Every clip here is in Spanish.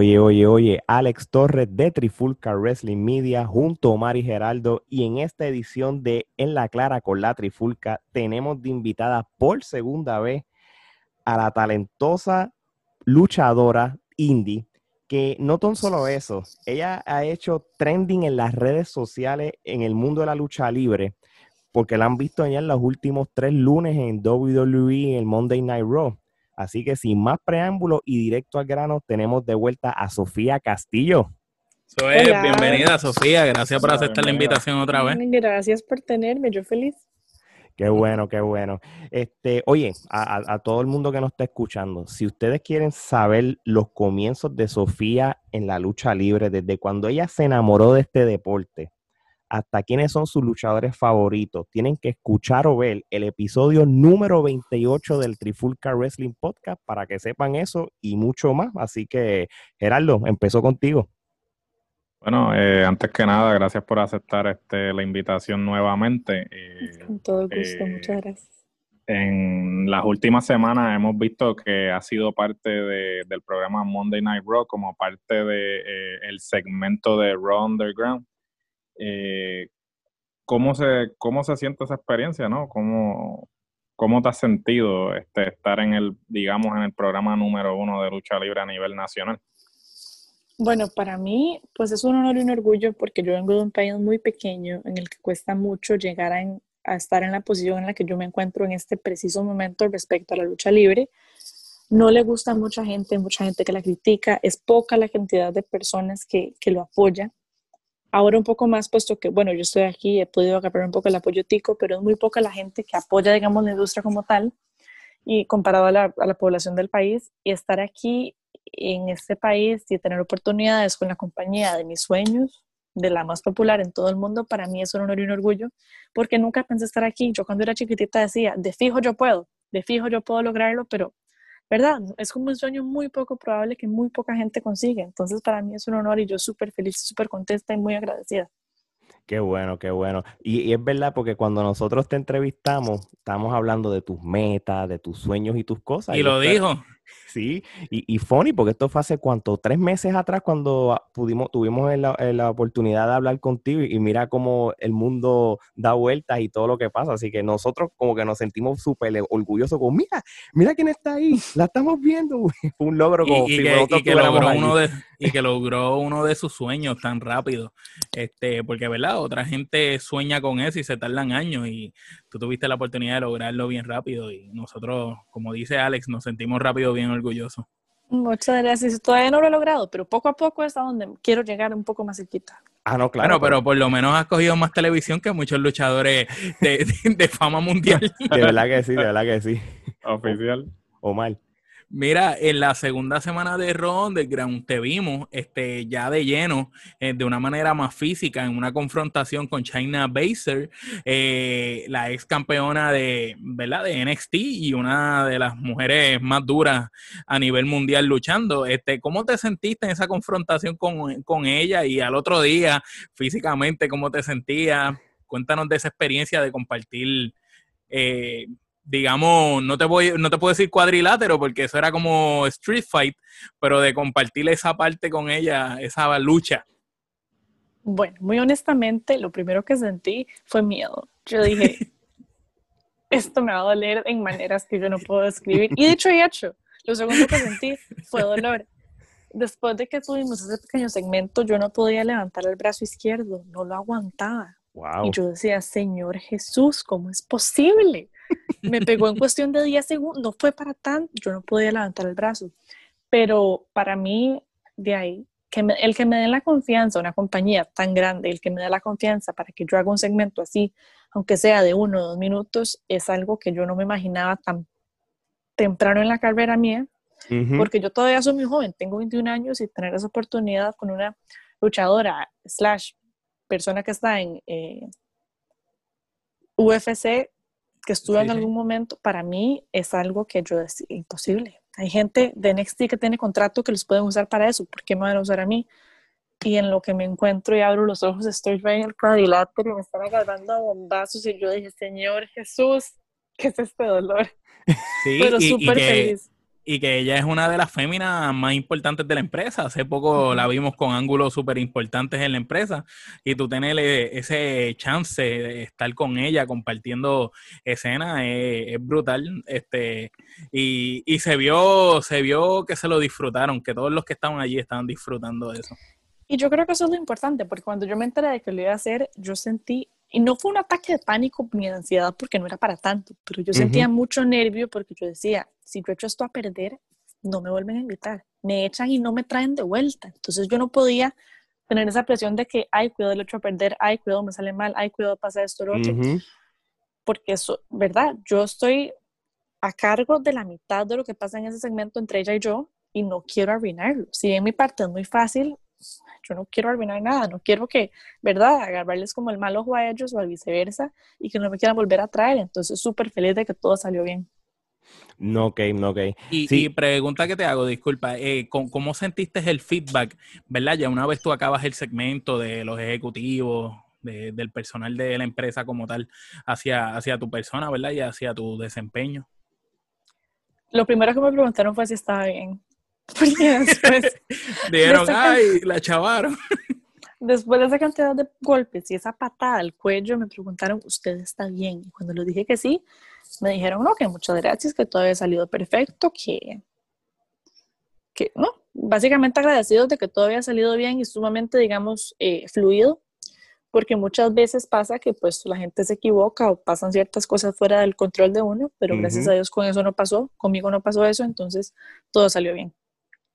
Oye, oye, oye, Alex Torres de Trifulca Wrestling Media junto a Mari Geraldo. Y en esta edición de En la Clara con la Trifulca tenemos de invitada por segunda vez a la talentosa luchadora indie que no tan solo eso, ella ha hecho trending en las redes sociales en el mundo de la lucha libre porque la han visto en los últimos tres lunes en WWE en el Monday Night Raw Así que sin más preámbulos y directo al grano, tenemos de vuelta a Sofía Castillo. Soy bienvenida Sofía, gracias por aceptar la invitación otra vez. Gracias por tenerme, yo feliz. Qué bueno, qué bueno. Este, oye, a, a, todo el mundo que nos está escuchando, si ustedes quieren saber los comienzos de Sofía en la lucha libre, desde cuando ella se enamoró de este deporte, hasta quiénes son sus luchadores favoritos. Tienen que escuchar o ver el episodio número 28 del Trifulca Wrestling Podcast para que sepan eso y mucho más. Así que, Gerardo, empezó contigo. Bueno, eh, antes que nada, gracias por aceptar este, la invitación nuevamente. Eh, Con todo gusto, eh, muchas gracias. En las últimas semanas hemos visto que ha sido parte del programa Monday Night Raw como parte del el segmento de Raw Underground. Eh, ¿cómo, se, ¿Cómo se siente esa experiencia, no? ¿Cómo, cómo te has sentido este, estar en el, digamos, en el programa número uno de lucha libre a nivel nacional? Bueno, para mí, pues es un honor y un orgullo porque yo vengo de un país muy pequeño en el que cuesta mucho llegar a, estar en la posición en la que yo me encuentro en este preciso momento respecto a la lucha libre. No le gusta a mucha gente, mucha gente que la critica, es poca la cantidad de personas que, que lo apoya. Ahora un poco más, puesto que, bueno, yo estoy aquí, he podido agarrar un poco el apoyo tico, pero es muy poca la gente que apoya, digamos, la industria como tal, y comparado a la, a la población del país, y estar aquí en este país y tener oportunidades con la compañía de mis sueños, de la más popular en todo el mundo, para mí es un honor y un orgullo, porque nunca pensé estar aquí. Yo cuando era chiquitita decía, de fijo yo puedo, de fijo yo puedo lograrlo, pero ¿verdad? Es como un sueño muy poco probable que muy poca gente consigue. Entonces, para mí es un honor y yo súper feliz, súper contenta y muy agradecida. Qué bueno, qué bueno. Y, es verdad porque cuando nosotros te entrevistamos, estamos hablando de tus metas, de tus sueños y tus cosas. Y, lo dijo. Sí, y, y, funny, porque esto fue hace cuánto, tres meses atrás cuando pudimos, tuvimos la, la, oportunidad de hablar contigo y, mira cómo el mundo da vueltas y todo lo que pasa. Así que nosotros como que nos sentimos súper orgullosos, como mira, mira quién está ahí, la estamos viendo. fue un logro como y, que, que logró uno de, y que logró uno de sus sueños tan rápido. Este, porque verdad, otra gente sueña con eso y se tardan años y tú tuviste la oportunidad de lograrlo bien rápido y nosotros, como dice Alex, nos sentimos rápido bien orgullosos. Muchas gracias. Todavía no lo he logrado, pero poco a poco es a donde quiero llegar un poco más cerquita. Ah, no, claro. pero, por lo menos has cogido más televisión que muchos luchadores de, de fama mundial. De verdad que sí, de verdad que sí. Oficial. O mal. Mira, en la segunda semana de Raw Underground te vimos este, ya de lleno, eh, de una manera más física, en una confrontación con China Baser, eh, la ex campeona de, ¿verdad? de NXT y una de las mujeres más duras a nivel mundial luchando. Este, ¿Cómo te sentiste en esa confrontación con, con ella y al otro día, físicamente, cómo te sentías? Cuéntanos de esa experiencia de compartir. Eh, digamos, no te voy, no te puedo decir cuadrilátero porque eso era como Street Fight, pero de compartir esa parte con ella, esa lucha. Bueno, muy honestamente, lo primero que sentí fue miedo. Yo dije, esto me va a doler en maneras que yo no puedo describir. Y de hecho, y hecho, lo segundo que sentí fue dolor. Después de que tuvimos ese pequeño segmento, yo no podía levantar el brazo izquierdo, no lo aguantaba. Y yo decía, Señor Jesús, ¿cómo es posible? Me pegó en cuestión de 10 segundos, no fue para tanto, yo no podía levantar el brazo. Pero para mí, de ahí, que el que me dé la confianza, una compañía tan grande, el que me dé la confianza para que yo haga un segmento así, aunque sea de uno o dos minutos, es algo que yo no me imaginaba tan temprano en la carrera mía, porque yo todavía soy muy joven, tengo 21 años y tener esa oportunidad con una luchadora, slash, persona que está en eh, UFC, que estuvo en algún momento, para mí es algo que yo decía, imposible. Hay gente de NXT que tiene contrato que los pueden usar para eso, ¿por qué me van a usar a mí? Y en lo que me encuentro y abro los ojos, estoy en el cuadrilátero y me están agarrando a bombazos y yo dije, Señor Jesús, ¿qué es este dolor? Sí, Pero súper feliz y que ella es una de las féminas más importantes de la empresa. Hace poco la vimos con ángulos súper importantes en la empresa y tú tener ese chance de estar con ella compartiendo escenas es, brutal. Este, y, y se vio, se vio que se lo disfrutaron, que todos los que estaban allí estaban disfrutando de eso. Y yo creo que eso es lo importante, porque cuando yo me enteré de que lo iba a hacer, yo sentí, y no fue un ataque de pánico ni de ansiedad, porque no era para tanto, pero yo sentía mucho nervio porque yo decía, si yo echo esto a perder, no me vuelven a invitar, me echan y no me traen de vuelta. Entonces yo no podía tener esa presión de que, ay, cuidado, lo echo a perder, ay, cuidado, me sale mal, ay, cuidado, pasa esto, lo otro. Porque eso, ¿verdad? Yo estoy a cargo de la mitad de lo que pasa en ese segmento entre ella y yo y no quiero arruinarlo. Si en mi parte es muy fácil, yo no quiero arruinar nada, no quiero que, ¿verdad?, agarrarles como el mal ojo a ellos o viceversa y que no me quieran volver a traer. Entonces, súper feliz de que todo salió bien. No, ok, no, ok. Y, pregunta que te hago, disculpa, eh, ¿cómo, sentiste el feedback, verdad? Ya una vez tú acabas el segmento de los ejecutivos, del personal de la empresa como tal, hacia, hacia tu persona, ¿verdad? Y hacia tu desempeño. Lo primero que me preguntaron fue si estaba bien. Porque después. Dijeron, ay, la chavaron. Después de esa cantidad de golpes y esa patada al cuello, me preguntaron, ¿usted está bien? Y cuando le dije que sí, me dijeron, no, que muchas gracias, que todo había salido perfecto, que. que no, básicamente agradecidos de que todo había salido bien y sumamente, digamos, eh, fluido, porque muchas veces pasa que pues la gente se equivoca o pasan ciertas cosas fuera del control de uno, pero gracias a Dios con eso no pasó, conmigo no pasó eso, entonces todo salió bien.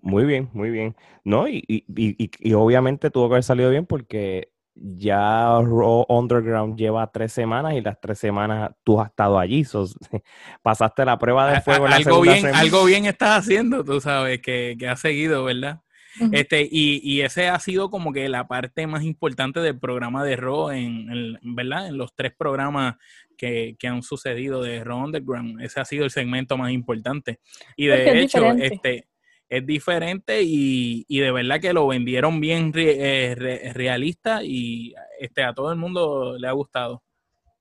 Muy bien, muy bien. No, y, y, y, y, obviamente tuvo que haber salido bien porque ya Raw Underground lleva tres semanas y las tres semanas tú has estado allí. pasaste la prueba de fuego. algo, bien, algo bien estás haciendo, tú sabes, que, que has seguido, ¿verdad? Este, y, y, ese ha sido como que la parte más importante del programa de Raw, en, ¿verdad? En los tres programas que, que, han sucedido de Raw Underground. Ese ha sido el segmento más importante. Y de hecho, este es diferente y, y, de verdad que lo vendieron bien eh, realista y este, a todo el mundo le ha gustado.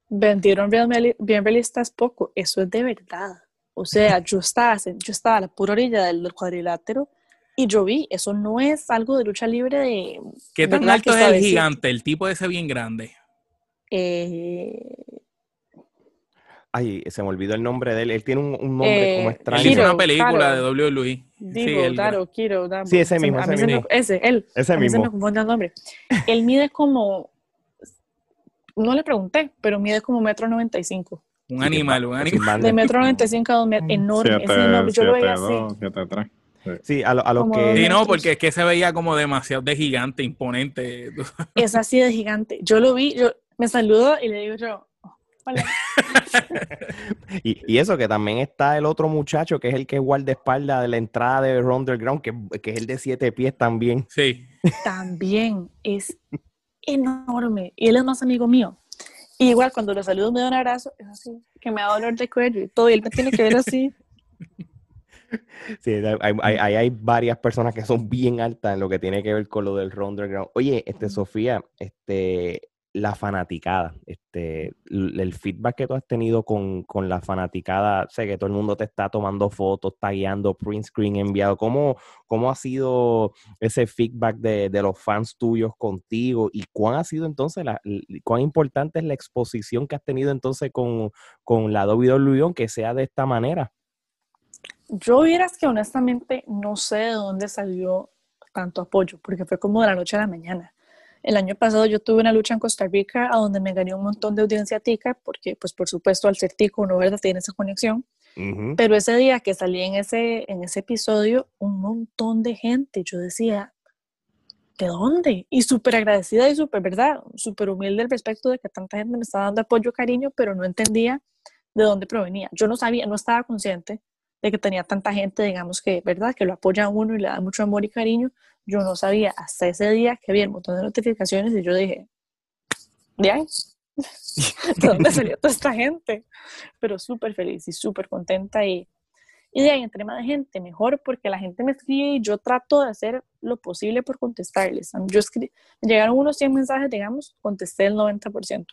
Vendieron bien, bien realistas poco, eso es de verdad. O sea, yo estaba, yo estaba a la pura orilla del, cuadrilátero y yo vi, eso no es algo de lucha libre de... ¿Qué tan alto es el gigante, el tipo ese bien grande? Eh, Ay, se me olvidó el nombre de él. Él tiene un, nombre como eh, extraño. Él hizo una película de WWE. Digo, sí, claro, Kiro, Sí, ese mismo, ese mismo. ese, él. Ese a mí mismo. se me confunde el nombre. él mide como, no le pregunté, pero mide como metro noventa y cinco. Un animal, un animal. De metro noventa y cinco a dos metros, enorme. Siete, enorme. Yo lo veía así. Sí, a lo, a lo que... Sí, no, porque es que se veía como demasiado de gigante, imponente. Es así de gigante. Yo lo vi, yo me saludo y le digo yo, y, eso que también está el otro muchacho que es el que es guardaespaldas de la entrada de Underground, que, que es el de siete pies también. Sí. También es enorme. Y él es más amigo mío. Y igual cuando lo saludo me da un abrazo, es así, que me da dolor de cuello y todo, y él me tiene que ver así. Sí, hay, hay, varias personas que son bien altas en lo que tiene que ver con lo del Underground. Oye, este, Sofía, este, la fanaticada, este, el feedback que tú has tenido con, la fanaticada, sé que todo el mundo te está tomando fotos, tagueando, print screen enviado, ¿cómo, cómo ha sido ese feedback de, los fans tuyos contigo y cuán ha sido entonces, la, cuán importante es la exposición que has tenido entonces con, con la WWE, que sea de esta manera? Yo vieras que honestamente no sé de dónde salió tanto apoyo, porque fue como de la noche a la mañana. El año pasado yo tuve una lucha en Costa Rica a donde me gané un montón de audiencia tica, porque pues por supuesto al ser tico uno verdad tiene esa conexión. Pero ese día que salí en ese, en ese episodio, un montón de gente, yo decía, ¿de dónde? Y súper agradecida y súper, ¿verdad? Súper humilde al respecto de que tanta gente me estaba dando apoyo, cariño, pero no entendía de dónde provenía. Yo no sabía, no estaba consciente de que tenía tanta gente, digamos que, ¿verdad? Que lo apoya a uno y le da mucho amor y cariño, yo no sabía hasta ese día que había un montón de notificaciones y yo dije, ¿de ahí? ¿De dónde salió toda esta gente? Pero súper feliz y súper contenta y, y de ahí entre más gente, mejor porque la gente me escribe y yo trato de hacer lo posible por contestarles. Yo escribí, llegaron unos 100 mensajes, digamos, contesté el 90%.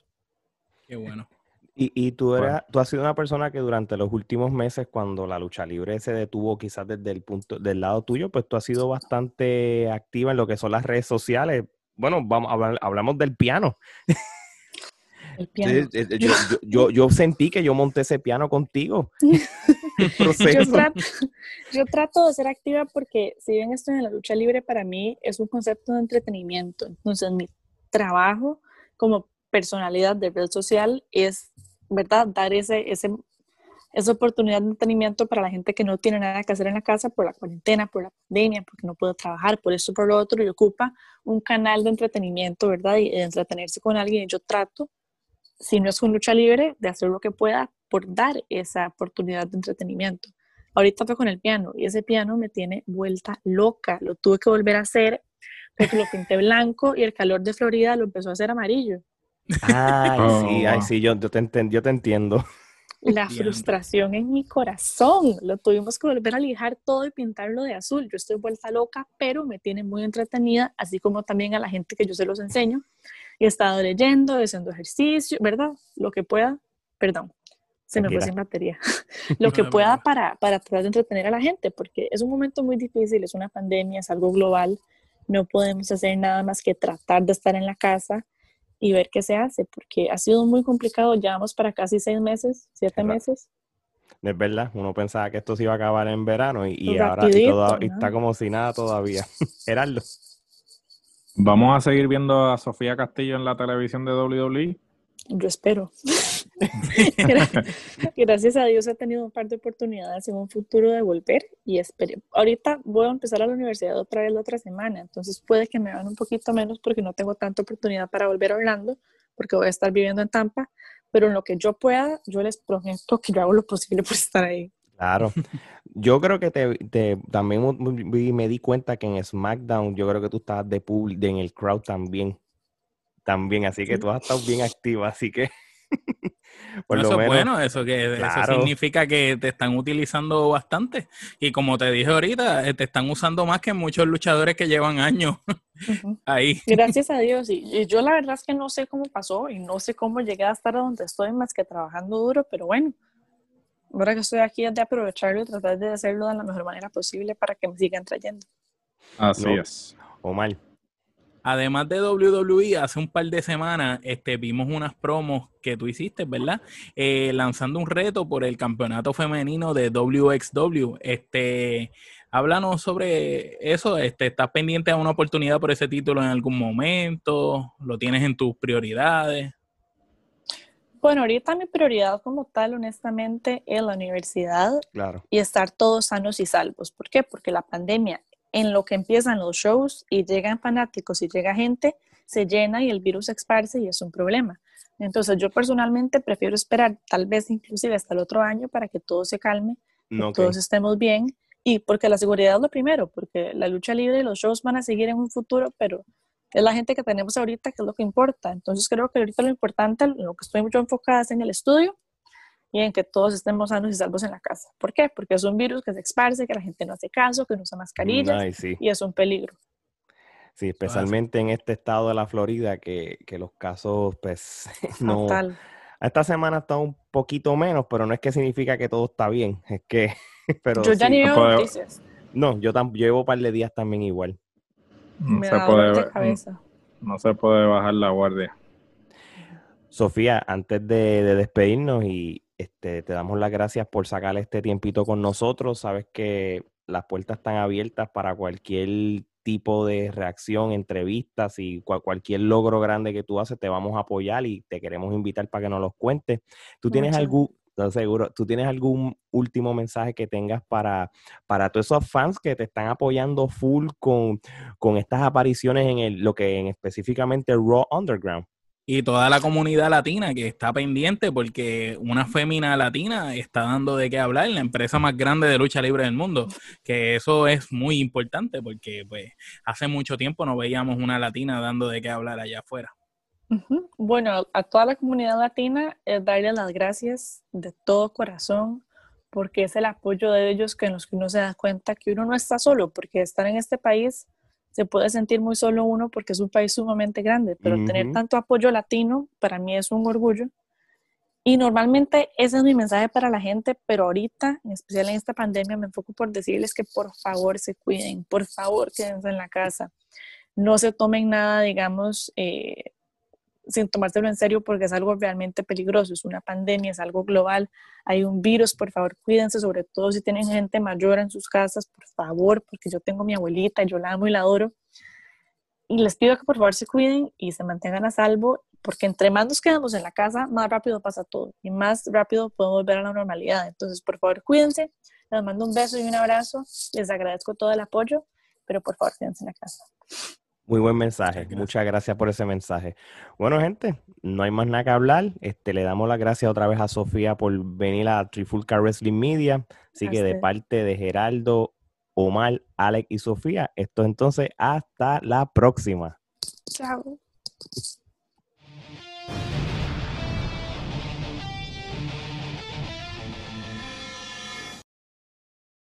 Qué bueno. Y, y tú, eras, tú has sido una persona que durante los últimos meses, cuando la lucha libre se detuvo quizás desde el punto del lado tuyo, pues tú has sido bastante activa en lo que son las redes sociales. Bueno, vamos hablamos del piano. El piano. Yo, yo, yo, sentí que yo monté ese piano contigo. yo, trato, yo trato de ser activa porque si bien estoy en la lucha libre, para mí es un concepto de entretenimiento. Entonces mi trabajo como personalidad de red social es ¿verdad? Dar ese, ese, esa oportunidad de entretenimiento para la gente que no tiene nada que hacer en la casa por la cuarentena, por la pandemia, porque no puede trabajar, por eso, por lo otro, y ocupa un canal de entretenimiento, ¿verdad? Y de entretenerse con alguien. Yo trato, si no es con lucha libre, de hacer lo que pueda por dar esa oportunidad de entretenimiento. Ahorita fue con el piano y ese piano me tiene vuelta loca. Lo tuve que volver a hacer porque lo pinté blanco y el calor de Florida lo empezó a hacer amarillo. Ay, sí, ay, oh. sí, yo, te entiendo, yo te entiendo. La frustración en mi corazón. Lo tuvimos que volver a lijar todo y pintarlo de azul. Yo estoy vuelta loca, pero me tiene muy entretenida, así como también a la gente que yo se los enseño. He estado leyendo, haciendo ejercicio, ¿verdad? Lo que pueda, perdón, se me fue sin batería. Lo que pueda para, para tratar de entretener a la gente, porque es un momento muy difícil, es una pandemia, es algo global. No podemos hacer nada más que tratar de estar en la casa y ver qué se hace, porque ha sido muy complicado, llevamos para casi seis meses, siete meses. Es verdad, uno pensaba que esto se iba a acabar en verano y, ahora está como si nada todavía. Gerardo. ¿Vamos a seguir viendo a Sofía Castillo en la televisión de WWE? Yo espero. Gracias a Dios he tenido un par de oportunidades en un futuro de volver y espero. Ahorita voy a empezar a la universidad otra vez la otra semana, entonces puede que me vean un poquito menos porque no tengo tanta oportunidad para volver a Orlando, porque voy a estar viviendo en Tampa, pero en lo que yo pueda, yo les prometo que yo hago lo posible por estar ahí. Claro. Yo creo que te, también me di cuenta que en SmackDown, yo creo que tú estabas de, de en el crowd también. También, así que tú has estado bien activa, así que eso es bueno, eso, que, eso significa que te están utilizando bastante. Y como te dije ahorita, eh, te están usando más que muchos luchadores que llevan años ahí. Gracias a Dios. Y, yo la verdad es que no sé cómo pasó y no sé cómo llegué a estar donde estoy más que trabajando duro, pero bueno, ahora que estoy aquí es de aprovecharlo y tratar de hacerlo de la mejor manera posible para que me sigan trayendo. Así es. Omar. Además de WWE, hace un par de semanas este, vimos unas promos que tú hiciste, ¿verdad? Eh, lanzando un reto por el campeonato femenino de WXW. Este, háblanos sobre eso. Este, ¿Estás pendiente a una oportunidad por ese título en algún momento? ¿Lo tienes en tus prioridades? Bueno, ahorita mi prioridad como tal, honestamente, es la universidad y estar todos sanos y salvos. ¿Por qué? Porque la pandemia en lo que empiezan los shows y llegan fanáticos y llega gente, se llena y el virus se esparce y es un problema. Entonces yo personalmente prefiero esperar tal vez inclusive hasta el otro año para que todo se calme, que todos estemos bien y porque la seguridad es lo primero, porque la lucha libre y los shows van a seguir en un futuro, pero es la gente que tenemos ahorita que es lo que importa. Entonces creo que ahorita lo importante, lo que estoy mucho enfocada es en el estudio y en que todos estemos sanos y salvos en la casa. ¿Por qué? Porque es un virus que se esparce, que la gente no hace caso, que no usa mascarillas y es un peligro. Sí, especialmente en este estado de la Florida, que, que los casos, pues, no... Esta semana está un poquito menos, pero no es que significa que todo está bien, es que... Pero yo ya ni veo no noticias. No, yo, llevo un par de días también igual. No se, puede, no se puede bajar la guardia. Sofía, antes de, de despedirnos y, este, te damos las gracias por sacar este tiempito con nosotros. Sabes que las puertas están abiertas para cualquier tipo de reacción, entrevistas y cualquier logro grande que tú haces, te vamos a apoyar y te queremos invitar para que nos los cuentes. ¿Tú tienes algún, seguro, tú tienes algún último mensaje que tengas para, para todos esos fans que te están apoyando full con, con estas apariciones en el, lo que en específicamente Raw Underground? Y toda la comunidad latina que está pendiente porque una fémina latina está dando de qué hablar en la empresa más grande de lucha libre del mundo, que eso es muy importante porque pues hace mucho tiempo no veíamos una latina dando de qué hablar allá afuera. Bueno, a toda la comunidad latina es darle las gracias de todo corazón porque es el apoyo de ellos que en los que uno se da cuenta que uno no está solo, porque estar en este país se puede sentir muy solo uno porque es un país sumamente grande, pero tener tanto apoyo latino para mí es un orgullo. Y normalmente ese es mi mensaje para la gente, pero ahorita, en especial en esta pandemia, me enfoco por decirles que por favor se cuiden, por favor quédense en la casa. No se tomen nada, digamos, eh, sin tomárselo en serio porque es algo realmente peligroso, es una pandemia, es algo global, hay un virus, por favor cuídense, sobre todo si tienen gente mayor en sus casas, por favor, porque yo tengo mi abuelita, yo la amo y la adoro. Y les pido que por favor se cuiden y se mantengan a salvo porque entre más nos quedamos en la casa, más rápido pasa todo y más rápido podemos volver a la normalidad. Entonces, por favor, cuídense. Les mando un beso y un abrazo. Les agradezco todo el apoyo, pero por favor, quédense en la casa. Muy buen mensaje. Muchas gracias por ese mensaje. Bueno, gente, no hay más nada que hablar. Este, le damos las gracias otra vez a Sofía por venir a Trifulca Wrestling Media. Así que de parte de Geraldo, Omar, Alex y Sofía, esto entonces hasta la próxima. Chao.